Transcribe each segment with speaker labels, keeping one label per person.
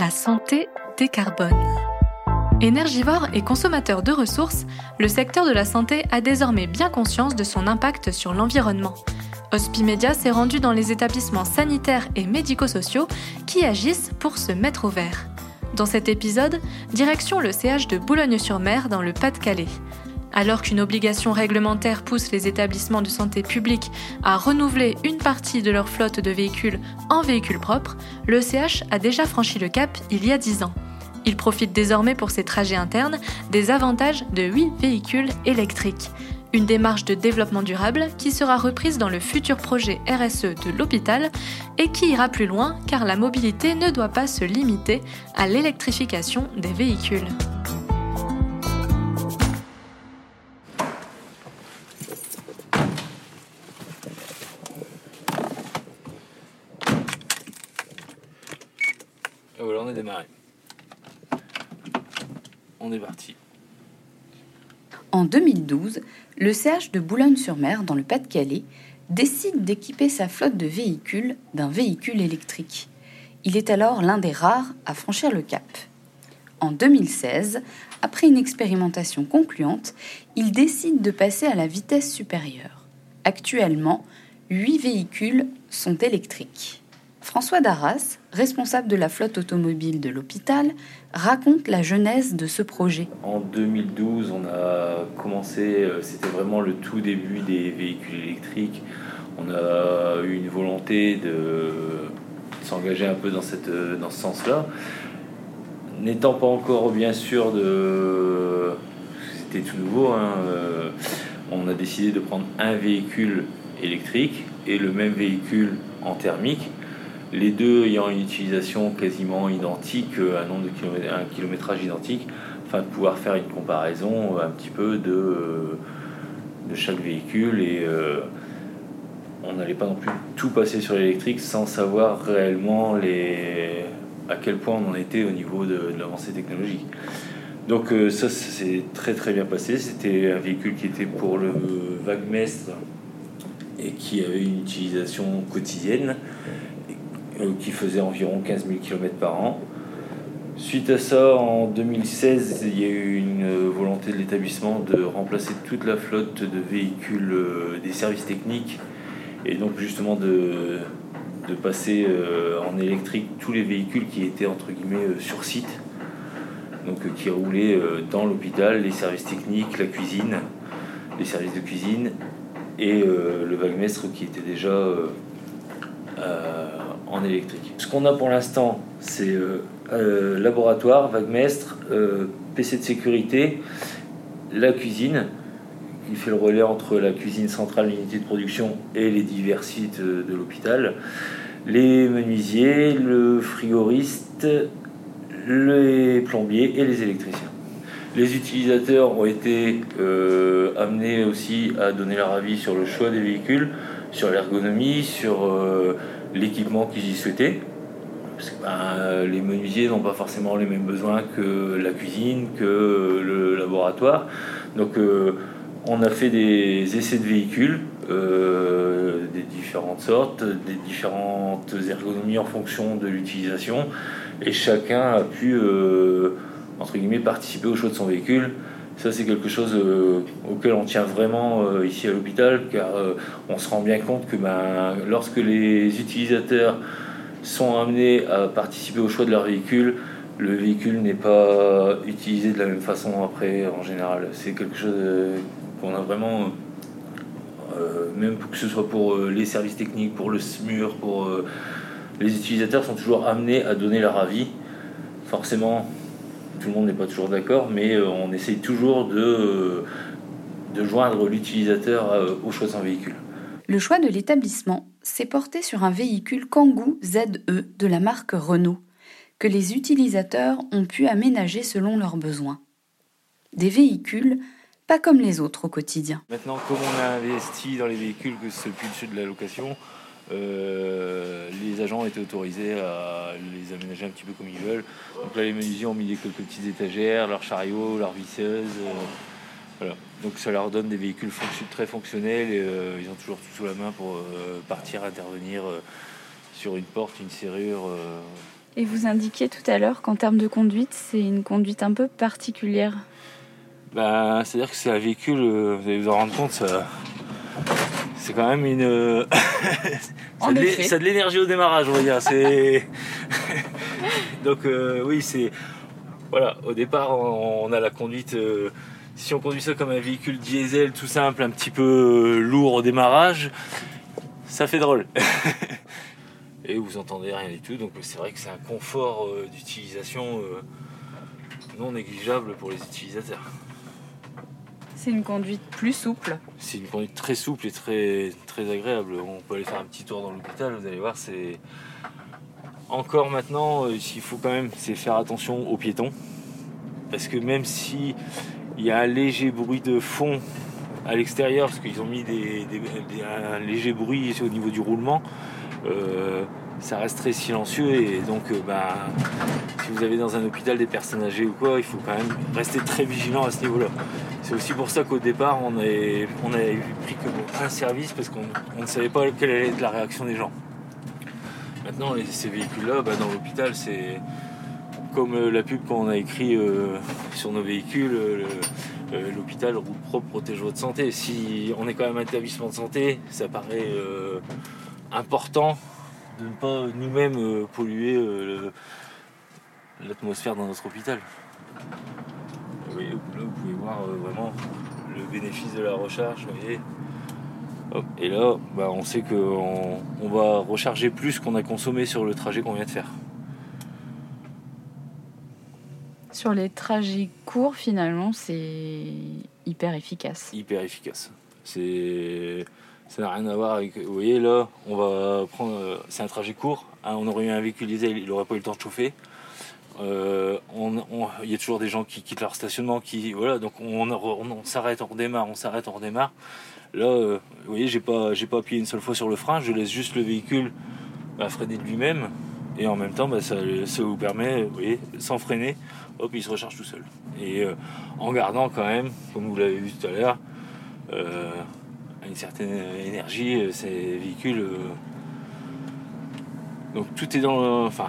Speaker 1: La santé décarbone. Énergivore et consommateur de ressources, le secteur de la santé a désormais bien conscience de son impact sur l'environnement. Hospimedia s'est rendu dans les établissements sanitaires et médico-sociaux qui agissent pour se mettre au vert. Dans cet épisode, direction le CH de Boulogne-sur-Mer dans le Pas-de-Calais. Alors qu'une obligation réglementaire pousse les établissements de santé publics à renouveler une partie de leur flotte de véhicules en véhicules propres, le CH a déjà franchi le cap il y a 10 ans. Il profite désormais pour ses trajets internes des avantages de 8 véhicules électriques. Une démarche de développement durable qui sera reprise dans le futur projet RSE de l'hôpital et qui ira plus loin car la mobilité ne doit pas se limiter à l'électrification des véhicules.
Speaker 2: Voilà, on est démarré. On est parti.
Speaker 3: En 2012, le CH de Boulogne-sur-Mer, dans le Pas-de-Calais, décide d'équiper sa flotte de véhicules d'un véhicule électrique. Il est alors l'un des rares à franchir le cap. En 2016, après une expérimentation concluante, il décide de passer à la vitesse supérieure. Actuellement, 8 véhicules sont électriques. François Darras, responsable de la flotte automobile de l'hôpital, raconte la genèse de ce projet.
Speaker 2: En 2012, on a commencé, euh, c'était vraiment le tout début des véhicules électriques. On a eu une volonté de s'engager un peu dans, dans ce sens-là. N'étant pas encore bien sûr de... C'était tout nouveau, hein, euh, on a décidé de prendre un véhicule électrique et le même véhicule en thermique les deux ayant une utilisation quasiment identique, un nombre de kilométrage identique, afin de pouvoir faire une comparaison un petit peu de, de chaque véhicule et euh, on n'allait pas non plus tout passer sur l'électrique sans savoir réellement à quel point on en était au niveau de, l'avancée technologique. Donc euh, ça, s'est très très bien passé. C'était un véhicule qui était pour le Wagmestre et qui avait une utilisation quotidienne euh, qui faisait environ 15 000 km par an. Suite à ça, en 2016, il y a eu une volonté de l'établissement de remplacer toute la flotte de véhicules euh, des services techniques et donc justement de, de passer euh, en électrique tous les véhicules qui étaient entre guillemets sur site, donc qui roulaient dans l'hôpital, les services techniques, la cuisine, les services de cuisine et le vaguemestre qui était déjà électrique. Ce qu'on a pour l'instant, c'est euh, euh, laboratoire, vaguemestre, euh, PC de sécurité, la cuisine, qui fait le relais entre la cuisine centrale, l'unité de production et les divers sites de l'hôpital, les menuisiers, le frigoriste, les plombiers et les électriciens. Les utilisateurs ont été amenés aussi à donner leur avis sur le choix des véhicules, sur l'ergonomie, sur l'équipement qu'ils y souhaitaient. Parce que ben, les menuisiers n'ont pas forcément les mêmes besoins que la cuisine, que le laboratoire. Donc euh, on a fait des essais de véhicules, euh, des différentes sortes, des différentes ergonomies en fonction de l'utilisation. Et chacun a pu, euh, entre guillemets, participer au choix de son véhicule. Ça, c'est quelque chose auquel on tient vraiment ici à l'hôpital, car on se rend bien compte que ben, lorsque les utilisateurs sont amenés à participer au choix de leur véhicule, le véhicule n'est pas utilisé de la même façon après en général. C'est quelque chose qu'on a vraiment, euh, même que ce soit pour euh, les services techniques, pour le SMUR, euh, les utilisateurs sont toujours amenés à donner leur avis. Forcément, tout le monde n'est pas toujours d'accord, mais on essaye toujours de, de joindre l'utilisateur au choix de son véhicule.
Speaker 3: Le choix de l'établissement s'est porté sur un véhicule Kangoo ZE de la marque Renault, que les utilisateurs ont pu aménager selon leurs besoins. Des véhicules pas comme les autres au quotidien.
Speaker 2: Maintenant, comme on a investi dans les véhicules, que ce plus de la location, euh, les agents ont été autorisés à les aménager un petit peu comme ils veulent. Donc là, les menuisiers ont mis des quelques petites étagères, leurs chariots, leurs visseuses. Euh, voilà. Donc ça leur donne des véhicules très fonctionnels et euh, ils ont toujours tout sous la main pour euh, partir, intervenir euh, sur une porte, une serrure,
Speaker 3: Et vous indiquiez tout à l'heure qu'en termes de conduite, c'est une conduite un peu particulière.
Speaker 2: Ben, C'est-à-dire que c'est un véhicule, vous allez vous en rendre compte, ça, c'est quand même une. Euh, ça, de de l'énergie au démarrage, on va dire. C'est... Donc, euh, oui, c'est. Voilà, au départ, on, a la conduite. si on conduit ça comme un véhicule diesel tout simple, un petit peu lourd au démarrage, ça fait drôle. et vous entendez rien du tout. Donc c'est vrai que c'est un confort euh, d'utilisation euh, non négligeable pour les utilisateurs.
Speaker 3: C'est une conduite plus souple.
Speaker 2: C'est une conduite très souple et très, très agréable. On peut aller faire un petit tour dans l'hôpital, vous allez voir, c'est. Encore maintenant, euh, il faut quand même c'est faire attention aux piétons. Parce que même si il y a un léger bruit de fond à l'extérieur, parce qu'ils ont mis des, un léger bruit au niveau du roulement, ça reste très silencieux et donc euh, bah, si vous avez dans un hôpital des personnes âgées ou quoi, il faut quand même rester très vigilant à ce niveau-là. C'est aussi pour ça qu'au départ on avait, on avait pris que un service parce qu'on ne savait pas quelle allait être la réaction des gens. Maintenant ces véhicules-là, bah, dans l'hôpital c'est comme euh, la pub qu'on a écrit euh, sur nos véhicules, l'hôpital route propre protège votre santé. Si on est quand même un établissement de santé, ça paraît important de ne pas nous-mêmes euh, polluer euh, l'atmosphère dans notre hôpital. là, vous pouvez voir euh, vraiment le bénéfice de la recharge. Et là, bah, on sait qu'on on va recharger plus qu'on a consommé sur le trajet qu'on vient de faire.
Speaker 3: Sur les trajets courts, finalement, c'est hyper efficace.
Speaker 2: Hyper efficace. C'est ça n'a rien à voir avec. Vous voyez, là, on va prendre. Euh, c'est un trajet court. Hein, on aurait eu un véhicule diesel, il n'aurait pas eu le temps de chauffer. Euh, il y a toujours des gens qui quittent leur stationnement, qui voilà, donc on, s'arrête, on redémarre, on s'arrête, on redémarre. Là, euh, vous voyez, j'ai pas, j'ai pas appuyé une seule fois sur le frein, je laisse juste le véhicule bah, freiner de lui-même, et en même temps, bah, ça, vous permet, vous voyez, sans freiner, hop, il se recharge tout seul. Et en gardant quand même, comme vous l'avez vu tout à l'heure, une certaine énergie, euh, ces véhicules. Euh. Donc tout est dans Enfin,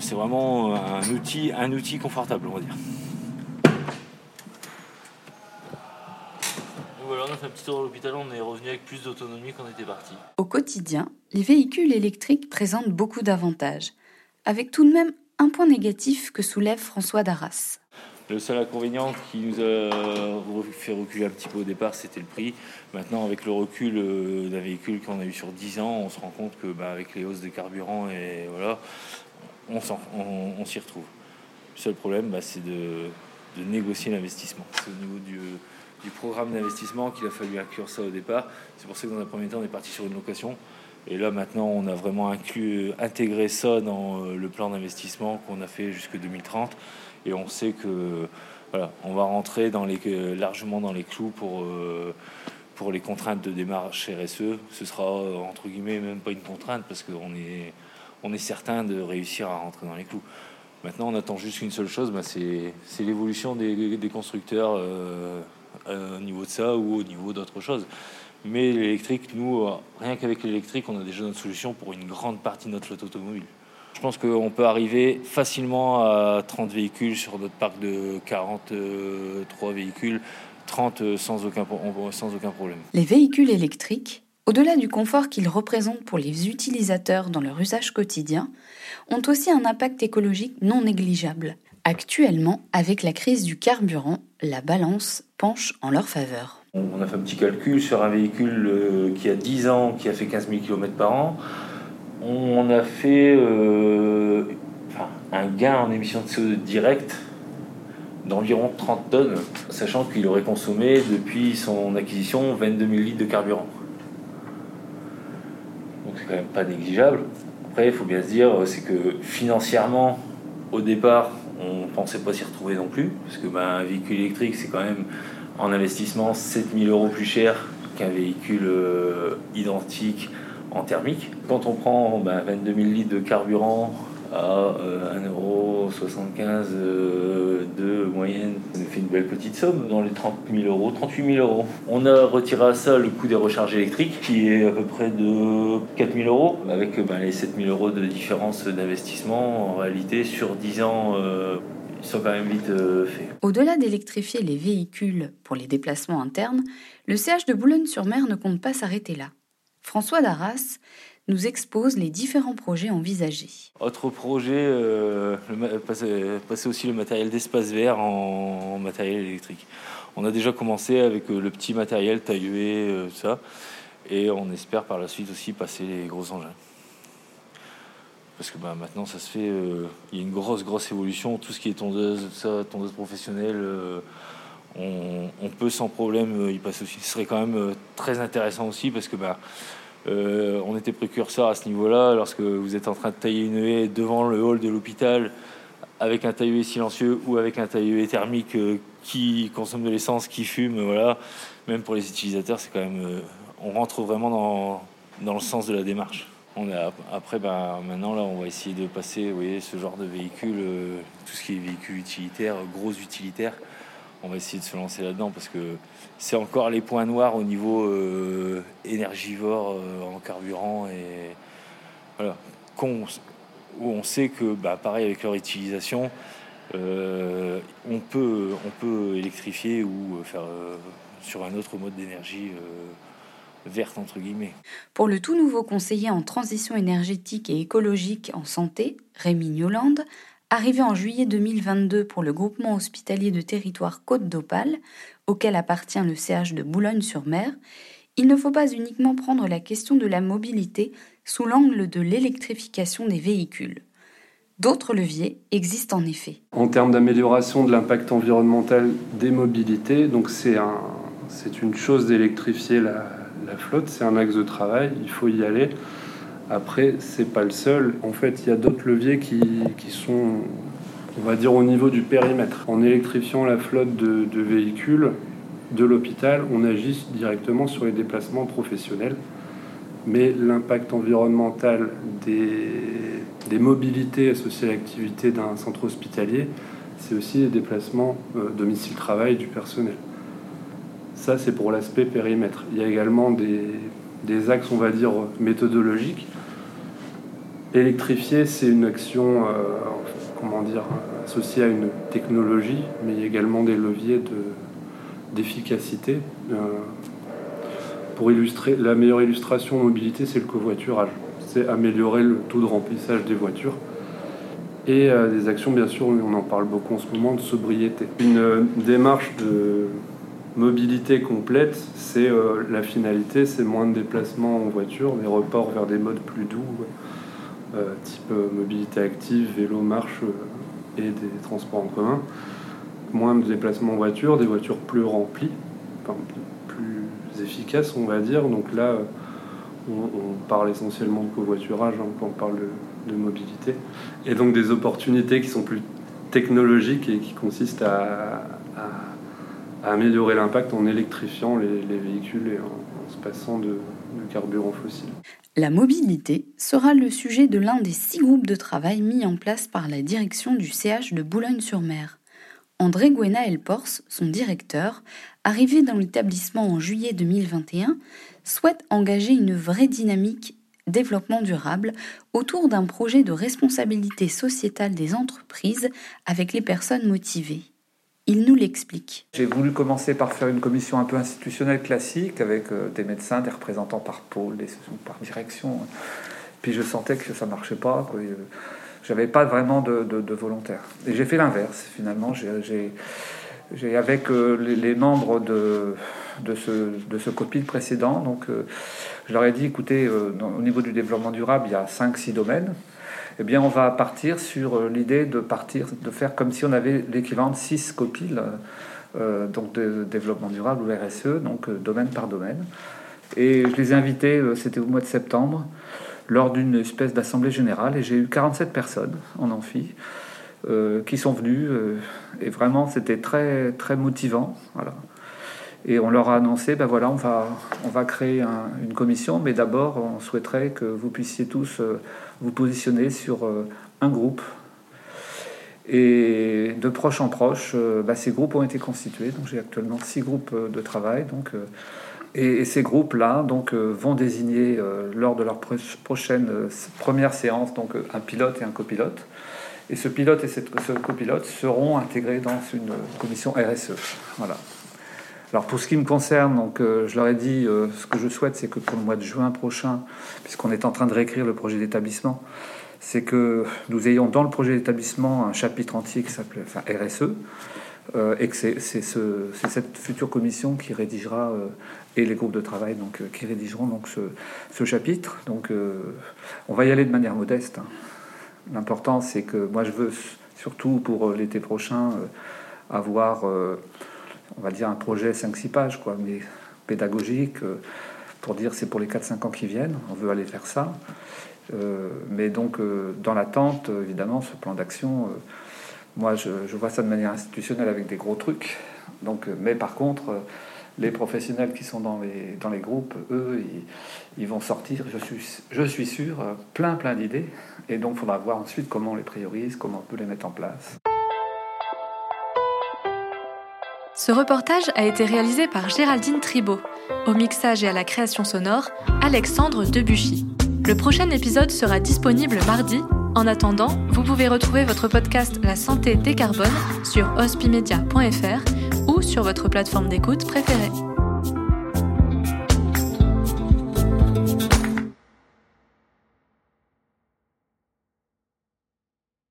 Speaker 2: c'est vraiment un outil, un outil confortable, on va dire. voilà, on a fait un petit tour à l'hôpital, on est revenu avec plus d'autonomie qu'on était parti.
Speaker 3: Au quotidien, les véhicules électriques présentent beaucoup d'avantages, avec tout de même un point négatif que soulève François Darras.
Speaker 2: Le seul inconvénient qui nous a fait reculer un petit peu au départ, c'était le prix. Maintenant, avec le recul euh, d'un véhicule qu'on a eu sur 10 ans, on se rend compte que bah, avec les hausses de carburant et voilà, on, s'y retrouve. Le seul problème, bah, c'est de, négocier l'investissement. C'est au niveau du, programme d'investissement qu'il a fallu inclure ça au départ. C'est pour ça que dans un premier temps, on est parti sur une location. Et là, maintenant, on a vraiment inclus, intégré ça dans euh, le plan d'investissement qu'on a fait jusque 2030 et on sait que voilà, on va rentrer dans les, largement dans les clous pour, euh, pour les contraintes de démarche RSE. Ce sera entre guillemets même pas une contrainte parce qu'on est, on est certain de réussir à rentrer dans les clous. Maintenant, on attend juste une seule chose, bah, c'est, l'évolution des, constructeurs euh, euh, au niveau de ça ou au niveau d'autres choses. Mais l'électrique, nous, rien qu'avec l'électrique, on a déjà notre solution pour une grande partie de notre flotte automobile. Je pense qu'on peut arriver facilement à 30 véhicules sur notre parc de 43 véhicules, 30 sans aucun, sans aucun problème.
Speaker 3: Les véhicules électriques, au-delà du confort qu'ils représentent pour les utilisateurs dans leur usage quotidien, ont aussi un impact écologique non négligeable. Actuellement, avec la crise du carburant, la balance penche en leur faveur.
Speaker 2: On a fait un petit calcul sur un véhicule euh, qui a 10 ans, qui a fait 15 000 km par an on a fait euh, un gain en émissions de CO2 direct d'environ 30 tonnes, sachant qu'il aurait consommé depuis son acquisition 22 000 litres de carburant. Donc c'est quand même pas négligeable. Après, il faut bien se dire, c'est que financièrement, au départ, on ne pensait pas s'y retrouver non plus, parce que ben, un véhicule électrique, c'est quand même en investissement 7 000 euros plus cher qu'un véhicule euh, identique en thermique. Quand on prend 22 ben, 000 litres de carburant à 1,50€, 1,75€ de moyenne. Ça fait une belle petite somme, dans les 30 000 euros, 38 000 euros. On a retiré à ça le coût des recharges électriques, qui est à peu près de 4 000 euros, avec ben, les 7 000 euros de différence d'investissement. En réalité, sur 10 ans, ils sont quand même vite faits.
Speaker 3: Au-delà d'électrifier les véhicules pour les déplacements internes, le CH de Boulogne-sur-Mer ne compte pas s'arrêter là. François Darras nous expose les différents projets envisagés.
Speaker 2: Autre projet, euh, passer, aussi le matériel d'espace vert en, matériel électrique. On a déjà commencé avec euh, le petit matériel taillé, euh, ça, et on espère par la suite aussi passer les gros engins. Parce que bah, maintenant, ça se fait, il y a une grosse, grosse évolution. Tout ce qui est tondeuse, ça, tondeuse professionnelle, on, peut sans problème y passer aussi. Ce serait quand même très intéressant aussi parce que bah, euh, on était précurseur à ce niveau-là. Lorsque vous êtes en train de tailler une haie devant le hall de l'hôpital, avec un tailleur silencieux ou avec un tailleur thermique euh, qui consomme de l'essence, qui fume, voilà. Même pour les utilisateurs, c'est quand même. Euh, on rentre vraiment dans, dans, le sens de la démarche. Après, ben, maintenant, là, on va essayer de passer, vous ce genre de véhicule, tout ce qui est véhicule utilitaire, gros utilitaire on va essayer de se lancer là-dedans parce que c'est encore les points noirs au niveau euh, énergivore euh, en carburant et voilà, où on sait que bah, pareil avec leur utilisation, euh, on, peut, on peut électrifier ou faire sur un autre mode d'énergie verte entre guillemets.
Speaker 3: Pour le tout nouveau conseiller en transition énergétique et écologique en santé, Rémi Newland, Arrivé en juillet 2022 pour le groupement hospitalier de territoire Côte d'Opale, auquel appartient le CH de Boulogne-sur-Mer, il ne faut pas uniquement prendre la question de la mobilité sous l'angle de l'électrification des véhicules. D'autres leviers existent en effet.
Speaker 4: En termes d'amélioration de l'impact environnemental des mobilités, donc c'est un, une chose d'électrifier la flotte, c'est un axe de travail, il faut y aller. Après, c'est pas le seul. En fait, il y a d'autres leviers qui, sont, on va dire, au niveau du périmètre. En électrifiant la flotte de, véhicules de l'hôpital, on agit directement sur les déplacements professionnels. Mais l'impact environnemental des, mobilités associées à l'activité d'un centre hospitalier, c'est aussi les déplacements euh, domicile-travail du personnel. Ça, c'est pour l'aspect périmètre. Il y a également des, des axes, on va dire, méthodologiques Électrifier, c'est une action, euh, comment dire, associée à une technologie, mais il y a également des leviers d'efficacité. Euh, pour illustrer, la meilleure illustration de mobilité, c'est le covoiturage. C'est améliorer le taux de remplissage des voitures. Et euh, des actions, bien sûr, on en parle beaucoup en ce moment, de sobriété. Une démarche de mobilité complète, c'est la finalité, c'est moins de déplacements en voiture, mais report vers des modes plus doux. Euh, type euh, mobilité active, vélo, marche euh, et des transports en commun. Moins de déplacements en voiture, des voitures plus remplies, plus efficaces, on va dire. Donc là, on, parle essentiellement de covoiturage hein, quand on parle de, mobilité. Et donc des opportunités qui sont plus technologiques et qui consistent à, améliorer l'impact en électrifiant les, véhicules et en, se passant de, carburant fossile.
Speaker 3: La mobilité sera le sujet de l'un des six groupes de travail mis en place par la direction du CH de Boulogne-sur-Mer. André Guena Elpors, son directeur, arrivé dans l'établissement en juillet 2021, souhaite engager une vraie dynamique développement durable autour d'un projet de responsabilité sociétale des entreprises avec les personnes motivées. Il nous l'explique.
Speaker 5: J'ai voulu commencer par faire une commission un peu institutionnelle classique avec euh, des médecins, des représentants par pôle, des, par direction. Puis je sentais que ça marchait pas. Je J'avais pas vraiment de, volontaires. Et j'ai fait l'inverse finalement. J'ai, avec euh, les, membres de, de ce, de ce copil précédent, donc euh, je leur ai dit écoutez, au niveau du développement durable, il y a 5-6 domaines eh bien, on va partir sur euh, l'idée de partir, de faire comme si on avait l'équivalent de six copiles, euh, donc de développement durable ou RSE, donc euh, domaine par domaine. Et je les ai invités, c'était au mois de septembre, lors d'une espèce d'assemblée générale, et j'ai eu 47 personnes en amphi. qui sont venues et vraiment c'était très très motivant voilà et on leur a annoncé ben voilà on va on va créer une commission mais d'abord on souhaiterait que vous puissiez tous vous positionner sur euh, un groupe. Et de proche en proche, bah, ces groupes ont été constitués. Donc j'ai actuellement six groupes de travail. Donc, et, ces groupes-là donc, vont désigner lors de leur prochaine première séance donc, un pilote et un copilote. Et ce pilote et ce copilote seront intégrés dans une commission RSE. Voilà. Alors pour ce qui me concerne, donc, euh, je leur ai dit, euh, ce que je souhaite, c'est que pour le mois de juin prochain, puisqu'on est en train de réécrire le projet d'établissement, c'est que nous ayons dans le projet d'établissement un chapitre entier qui s'appelle RSE, euh, et que c'est ce, cette future commission qui rédigera, et les groupes de travail donc, qui rédigeront donc, ce, ce chapitre. Donc on va y aller de manière modeste. Hein. L'important, c'est que moi, je veux surtout pour l'été prochain avoir on va dire, un projet 5-6 pages, quoi, mais pédagogique, euh, pour dire c'est pour les 4-5 ans qui viennent, on veut aller faire ça. Euh, mais donc, euh, dans l'attente, évidemment, ce plan d'action, moi, je, vois ça de manière institutionnelle avec des gros trucs. Donc, mais par contre, les professionnels qui sont dans les, dans groupes, eux, ils, vont sortir, je suis, je suis sûr, plein, plein d'idées. Et donc, il faudra voir ensuite comment on les priorise, comment on peut les mettre en place.
Speaker 1: Ce reportage a été réalisé par Géraldine Tribault. Au mixage et à la création sonore, Alexandre Debuchy. Le prochain épisode sera disponible mardi. En attendant, vous pouvez retrouver votre podcast La santé décarbone sur hospimedia.fr ou sur votre plateforme d'écoute préférée.